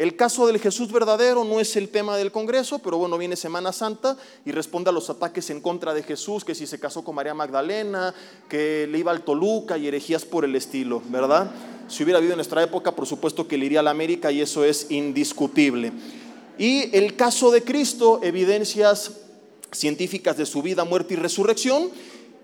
el caso del Jesús verdadero no es el tema del Congreso, pero bueno, viene Semana Santa y responde a los ataques en contra de Jesús, que si se casó con María Magdalena, que le iba al Toluca y herejías por el estilo, ¿verdad? Si hubiera habido en nuestra época, por supuesto que le iría a la América y eso es indiscutible. Y el caso de Cristo, evidencias científicas de su vida, muerte y resurrección.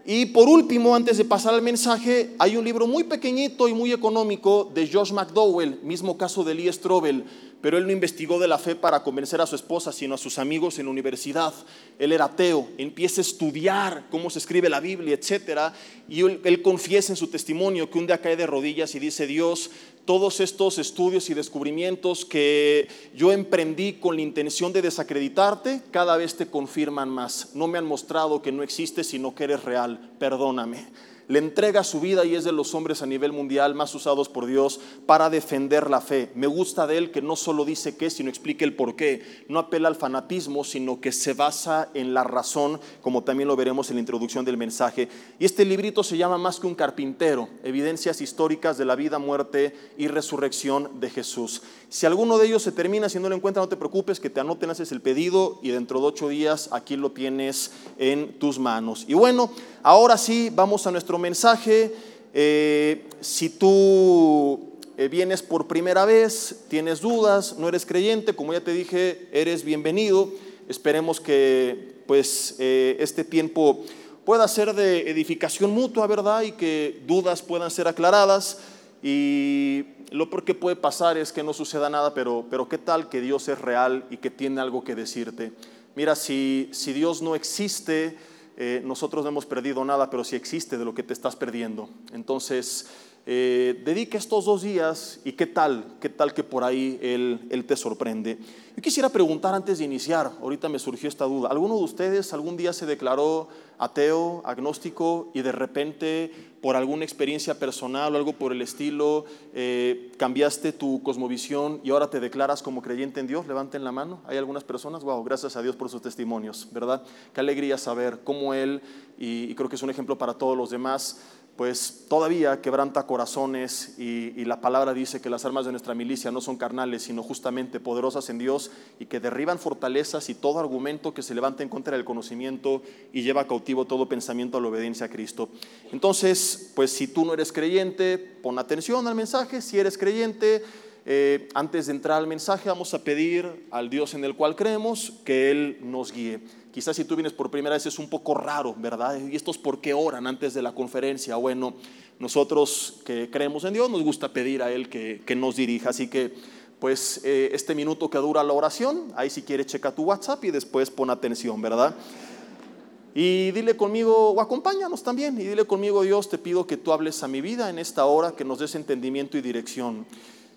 Y por último, antes de pasar al mensaje, hay un libro muy pequeñito y muy económico de Josh McDowell, mismo caso de Lee Strobel, pero él no investigó de la fe para convencer a su esposa, sino a sus amigos en universidad. Él era ateo, empieza a estudiar cómo se escribe la Biblia, etc. Y él, él confiesa en su testimonio que un día cae de rodillas y dice, Dios, todos estos estudios y descubrimientos que yo emprendí con la intención de desacreditarte, cada vez te confirman más. No me han mostrado que no existes, sino que eres real. Perdóname le entrega su vida y es de los hombres a nivel mundial más usados por Dios para defender la fe. Me gusta de él que no solo dice qué, sino explica el por qué. No apela al fanatismo, sino que se basa en la razón, como también lo veremos en la introducción del mensaje. Y este librito se llama Más que un carpintero, evidencias históricas de la vida, muerte y resurrección de Jesús. Si alguno de ellos se termina, si no lo encuentras, no te preocupes, que te anoten, haces el pedido y dentro de ocho días aquí lo tienes en tus manos. Y bueno, ahora sí, vamos a nuestro mensaje. Eh, si tú eh, vienes por primera vez, tienes dudas, no eres creyente, como ya te dije, eres bienvenido. Esperemos que pues eh, este tiempo pueda ser de edificación mutua, ¿verdad? Y que dudas puedan ser aclaradas. Y lo peor que puede pasar es que no suceda nada, pero, pero qué tal que Dios es real y que tiene algo que decirte. Mira, si, si Dios no existe, eh, nosotros no hemos perdido nada, pero sí existe de lo que te estás perdiendo. Entonces, eh, dedique estos dos días y qué tal, qué tal que por ahí él, él, te sorprende. Yo quisiera preguntar antes de iniciar, ahorita me surgió esta duda, ¿alguno de ustedes algún día se declaró ateo, agnóstico y de repente por alguna experiencia personal o algo por el estilo eh, cambiaste tu cosmovisión y ahora te declaras como creyente en Dios? Levanten la mano. Hay algunas personas, wow, gracias a Dios por sus testimonios, ¿verdad? Qué alegría saber cómo Él, y creo que es un ejemplo para todos los demás, pues todavía quebranta corazones y, la palabra dice que las armas de nuestra milicia no son carnales, sino justamente poderosas en Dios y que derriban fortalezas y todo argumento que se levante en contra del conocimiento y lleva cautivo todo pensamiento a la obediencia a Cristo. Entonces, pues si tú no eres creyente, pon atención al mensaje, si eres creyente, eh, antes de entrar al mensaje vamos a pedir al Dios en el cual creemos que Él nos guíe. Quizás si tú vienes por primera vez es un poco raro, ¿verdad? ¿Y estos por qué oran antes de la conferencia? Bueno, nosotros que creemos en Dios nos gusta pedir a Él que, nos dirija. Así que, pues, eh, este minuto que dura la oración, ahí si quieres checa tu WhatsApp y después pon atención, ¿verdad? Y dile conmigo, o acompáñanos también, y dile conmigo, Dios, te pido que tú hables a mi vida en esta hora, que nos des entendimiento y dirección.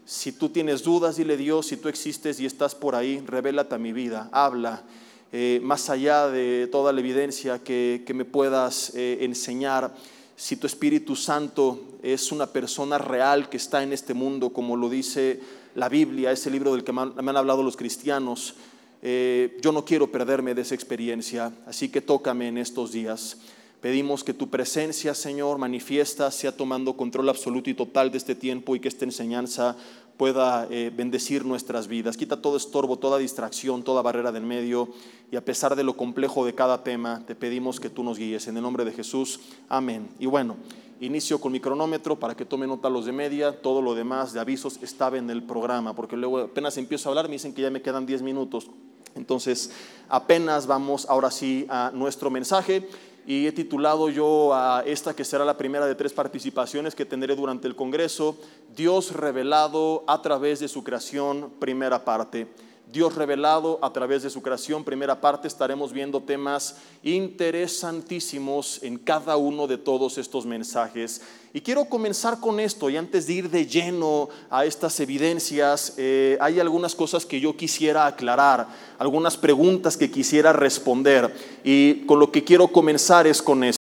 Si tú tienes dudas, dile Dios, si tú existes y estás por ahí, revélate a mi vida, habla. Eh, más allá de toda la evidencia que, me puedas eh, enseñar, si tu Espíritu Santo es una persona real que está en este mundo, como lo dice la Biblia, ese libro del que me han, hablado los cristianos, eh, yo no quiero perderme de esa experiencia, así que tócame en estos días. Pedimos que tu presencia, Señor, manifiesta, sea tomando control absoluto y total de este tiempo y que esta enseñanza pueda eh, bendecir nuestras vidas. Quita todo estorbo, toda distracción, toda barrera del medio y a pesar de lo complejo de cada tema, te pedimos que tú nos guíes. En el nombre de Jesús, amén. Y bueno, inicio con mi cronómetro para que tome nota los de media, todo lo demás de avisos estaba en el programa, porque luego apenas empiezo a hablar me dicen que ya me quedan 10 minutos. Entonces, apenas vamos ahora sí a nuestro mensaje y he titulado yo a esta que será la primera de tres participaciones que tendré durante el Congreso, Dios revelado a través de su creación, primera parte. Dios revelado a través de su creación, primera parte, estaremos viendo temas interesantísimos en cada uno de todos estos mensajes. Y quiero comenzar con esto, y antes de ir de lleno a estas evidencias, eh, hay algunas cosas que yo quisiera aclarar, algunas preguntas que quisiera responder. Y con lo que quiero comenzar es con esto.